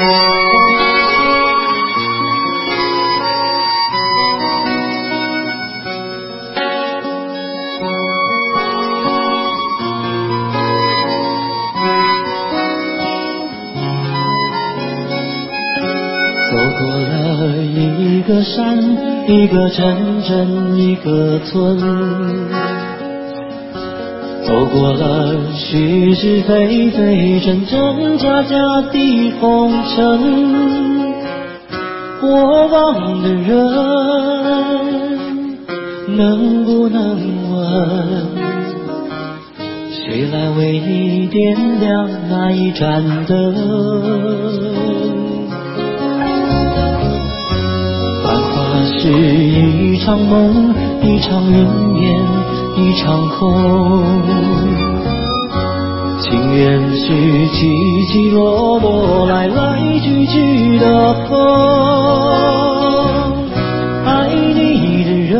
走过了一个山一个镇镇一个村。走过了是是非非、真真假假的红尘。过往的人，能不能问，谁来为你点亮那一盏灯？繁华是一场梦，一场云烟，一场空。情缘是起起落落，来来去去的风。爱你的人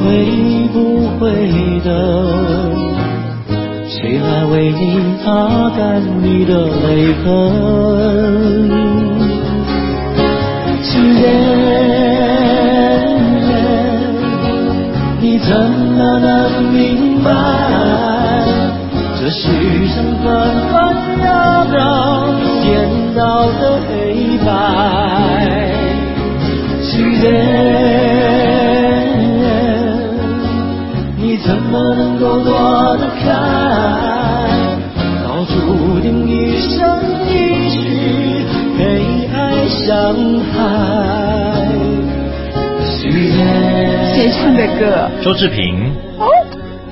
会不会等？谁来为你擦干你的泪痕？情人，怎么能明白？这世上纷纷扰扰，颠倒的黑白。人，的歌？周志平。哦，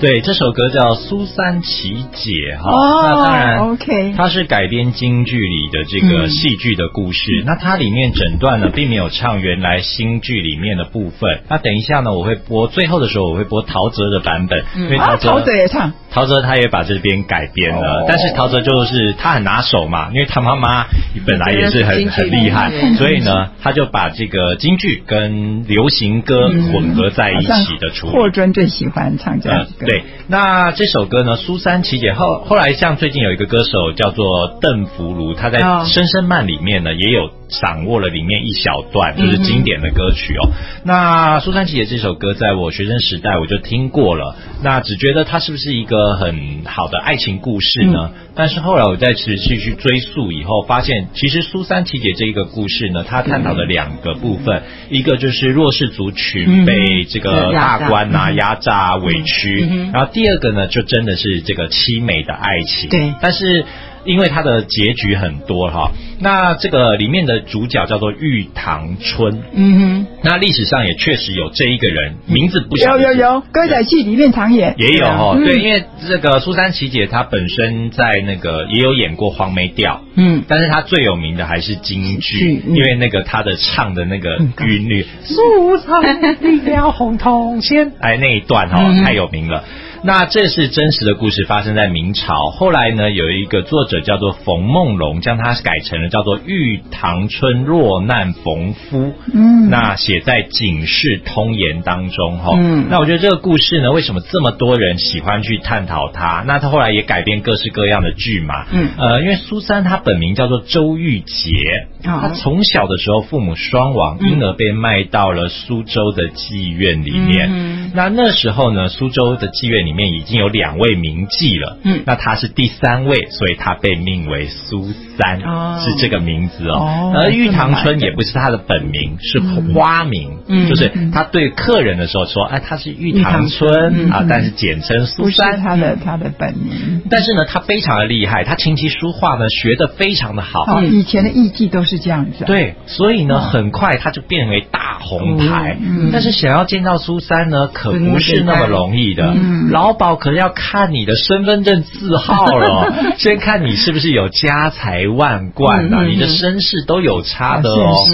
对，这首歌叫《苏三起解》哈。哦，那当然，OK，它是改编京剧里的这个戏剧的故事。那它里面整段呢，并没有唱原来新剧里面的部分。那等一下呢，我会播最后的时候，我会播陶喆的版本，因为陶喆也唱。陶喆他也把这边改编了，但是陶喆就是他很拿手嘛，因为他妈妈本来也是很很厉害，所以呢，他就把这个京剧跟流行歌混合在一起的处理。霍尊最喜欢唱这样歌。对，那这首歌呢，苏三起解后，后来像最近有一个歌手叫做邓福如，他在《声声慢》里面呢也有掌握了里面一小段，就是经典的歌曲哦。那苏三起解这首歌，在我学生时代我就听过了，那只觉得它是不是一个。很好的爱情故事呢，但是后来我在持续去追溯以后，发现其实苏三七姐这一个故事呢，他探讨的两个部分，一个就是弱势族群被这个大官啊压榨。委屈，然后第二个呢，就真的是这个凄美的爱情。对，但是。因为它的结局很多哈，那这个里面的主角叫做玉堂春，嗯哼，那历史上也确实有这一个人，名字不有有有歌仔戏里面常演。也有哈，对，因为这个苏三起姐她本身在那个也有演过黄梅调，嗯，但是她最有名的还是京剧，因为那个她的唱的那个韵律，苏三立了红铜线，哎那一段哈太有名了。那这是真实的故事，发生在明朝。后来呢，有一个作者叫做冯梦龙，将它改成了叫做《玉堂春落难逢夫》。嗯，那写在《警世通言》当中哈。嗯，那我觉得这个故事呢，为什么这么多人喜欢去探讨它？那他后来也改编各式各样的剧嘛。嗯，呃，因为苏三他本名叫做周玉洁，他从小的时候父母双亡，因而被卖到了苏州的妓院里面。嗯，那那时候呢，苏州的妓院里。里面已经有两位名妓了，嗯，那他是第三位，所以他被命为苏三，哦。是这个名字哦。而玉堂春也不是他的本名，是花名，嗯，就是他对客人的时候说，哎，他是玉堂春啊，但是简称苏三，他的他的本名。但是呢，他非常的厉害，他琴棋书画呢学的非常的好。以前的艺妓都是这样子。对，所以呢，很快他就变为大红牌。但是想要见到苏三呢，可不是那么容易的。老鸨可能要看你的身份证字号了，先看你是不是有家财万贯呐，你的身世都有差的哦。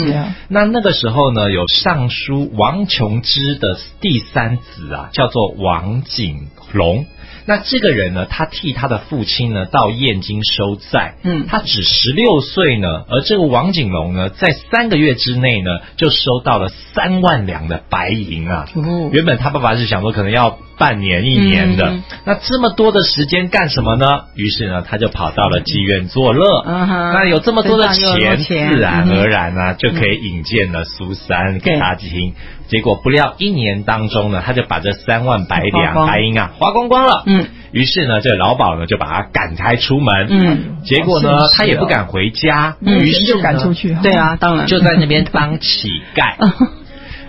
那那个时候呢，有尚书王琼之的第三子啊，叫做王景龙。那这个人呢，他替他的父亲呢到燕京收债。嗯，他只十六岁呢，而这个王景龙呢，在三个月之内呢，就收到了三万两的白银啊。原本他爸爸是想说，可能要。半年、一年的。那这么多的时间干什么呢？于是呢，他就跑到了妓院作乐。那有这么多的钱，自然而然呢，就可以引荐了苏三给他听。结果不料一年当中呢，他就把这三万白两白银啊花光光了。嗯，于是呢，这老鸨呢就把他赶开出门。嗯，结果呢，他也不敢回家，于是就赶出去。对啊，当然就在那边当乞丐。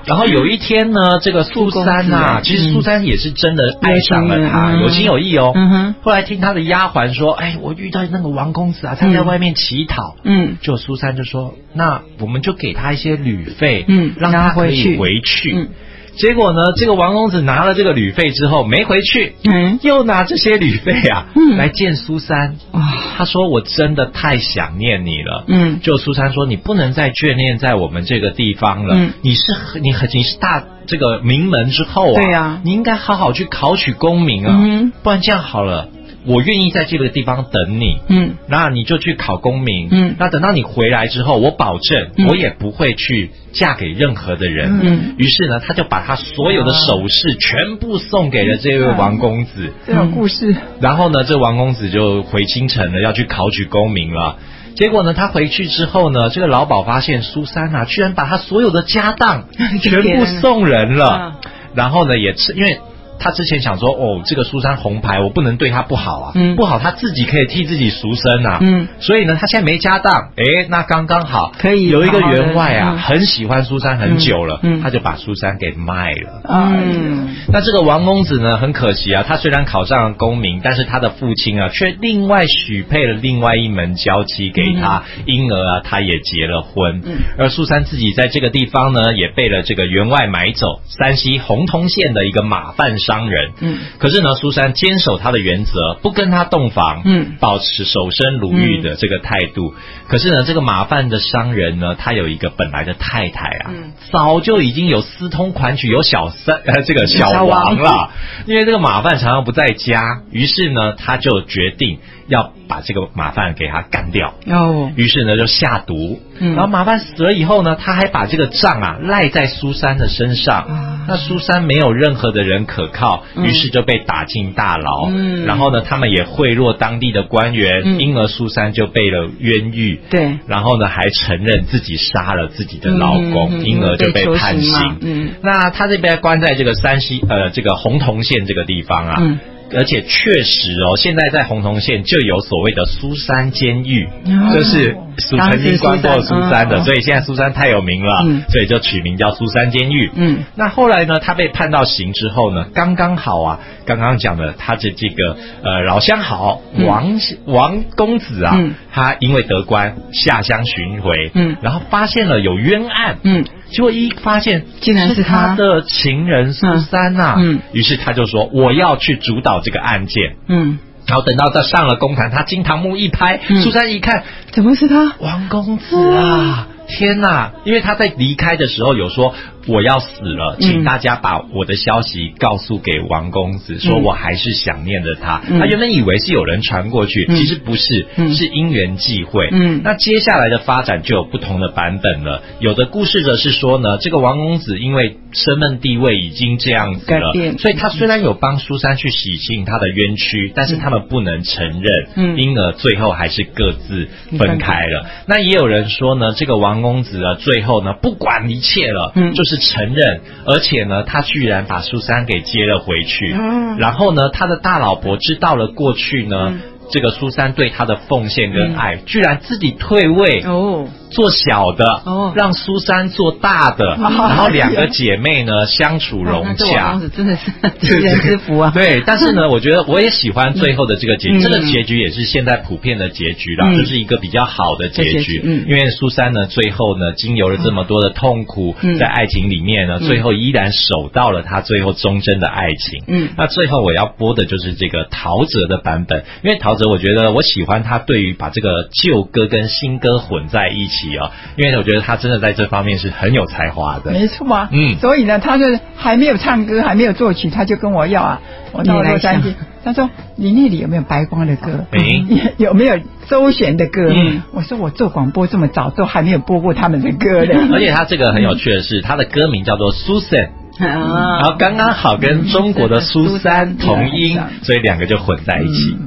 然后有一天呢，这个苏珊呐，其实苏珊也是真的爱上了他，有情有义哦。后来听他的丫鬟说，哎，我遇到那个王公子啊，他在外面乞讨。嗯，就苏珊就说，那我们就给他一些旅费，嗯，让他可以回去。结果呢，这个王公子拿了这个旅费之后没回去，嗯，又拿这些旅费啊，嗯，来见苏三。啊，他说我真的太想念你了，嗯，就苏三说你不能再眷恋在我们这个地方了，嗯，你是你很你是大这个名门之后啊，对呀，你应该好好去考取功名啊，嗯，不然这样好了。我愿意在这个地方等你，嗯，那你就去考功名，嗯，那等到你回来之后，我保证我也不会去嫁给任何的人，嗯，于是呢，他就把他所有的首饰全部送给了这位王公子，这种故事，然后呢，这王公子就回京城了，要去考取功名了。结果呢，他回去之后呢，这个老鸨发现苏珊啊，居然把他所有的家当 全部送人了，然后呢，也是因为。他之前想说，哦，这个苏珊红牌，我不能对他不好啊，嗯。不好他自己可以替自己赎身啊，嗯，所以呢，他现在没家当，哎，那刚刚好，可以有一个员外啊，很喜欢苏珊很久了，嗯，他就把苏珊给卖了，嗯，那这个王公子呢，很可惜啊，他虽然考上了功名，但是他的父亲啊，却另外许配了另外一门娇妻给他，因而啊，他也结了婚，嗯，而苏珊自己在这个地方呢，也被了这个员外买走，山西洪洞县的一个马贩。商人，嗯，可是呢，苏珊坚守他的原则，不跟他洞房，嗯，保持守身如玉的这个态度。可是呢，这个马贩的商人呢，他有一个本来的太太啊，早就已经有私通款曲，有小三呃，这个小王了。因为这个马贩常常不在家，于是呢，他就决定。要把这个马贩给他干掉。哦，于是呢就下毒，然后马贩死了以后呢，他还把这个账啊赖在苏珊的身上，那苏珊没有任何的人可靠，于是就被打进大牢，嗯。然后呢他们也贿赂当地的官员，因而苏珊就被了冤狱，对，然后呢还承认自己杀了自己的老公，因而就被判刑，嗯，那他这边关在这个山西呃这个洪洞县这个地方啊。而且确实哦，现在在洪洞县就有所谓的苏珊监狱，就是曾经关过苏三的，所以现在苏三太有名了，所以就取名叫苏三监狱。嗯，那后来呢，他被判到刑之后呢，刚刚好啊，刚刚讲的他的这个呃老相好王王公子啊，他因为得官下乡巡回，嗯，然后发现了有冤案，嗯。结果一发现，竟然是他。的情人苏三呐，嗯，于是他就说我要去主导这个案件，嗯，然后等到他上了公堂，他金堂木一拍，苏珊一看，怎么是他？王公子啊！天呐！因为他在离开的时候有说。我要死了，请大家把我的消息告诉给王公子，说我还是想念着他。他原本以为是有人传过去，其实不是，是因缘际会。嗯，那接下来的发展就有不同的版本了。有的故事则是说呢，这个王公子因为身份地位已经这样子了，所以他虽然有帮苏珊去洗清他的冤屈，但是他们不能承认，因而最后还是各自分开了。那也有人说呢，这个王公子呢，最后呢，不管一切了，就是。承认，而且呢，他居然把苏珊给接了回去。嗯然后呢，他的大老婆知道了过去呢，这个苏珊对他的奉献跟爱，居然自己退位哦。做小的，哦，让苏珊做大的，然后两个姐妹呢相处融洽，真的是 吉人之福啊。对，但是呢，我觉得我也喜欢最后的这个结局，这个结局也是现在普遍的结局了，就是一个比较好的结局。嗯，因为苏珊呢，最后呢，经由了这么多的痛苦，在爱情里面呢，最后依然守到了她最后忠贞的爱情。嗯，那最后我要播的就是这个陶喆的版本，因为陶喆，我觉得我喜欢他对于把这个旧歌跟新歌混在一起。因为我觉得他真的在这方面是很有才华的，没错啊。嗯，所以呢，他就还没有唱歌，还没有作曲，他就跟我要啊。我到洛杉矶，他说：“你丽丽有没有白光的歌？有没有周璇的歌？”我说：“我做广播这么早，都还没有播过他们的歌的。”而且他这个很有趣的是，他的歌名叫做 Susan，然后刚刚好跟中国的苏三同音，所以两个就混在一起。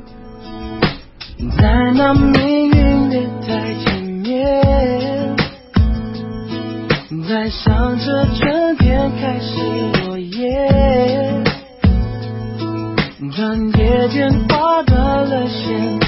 在想着春天开始落叶转眼间划断了线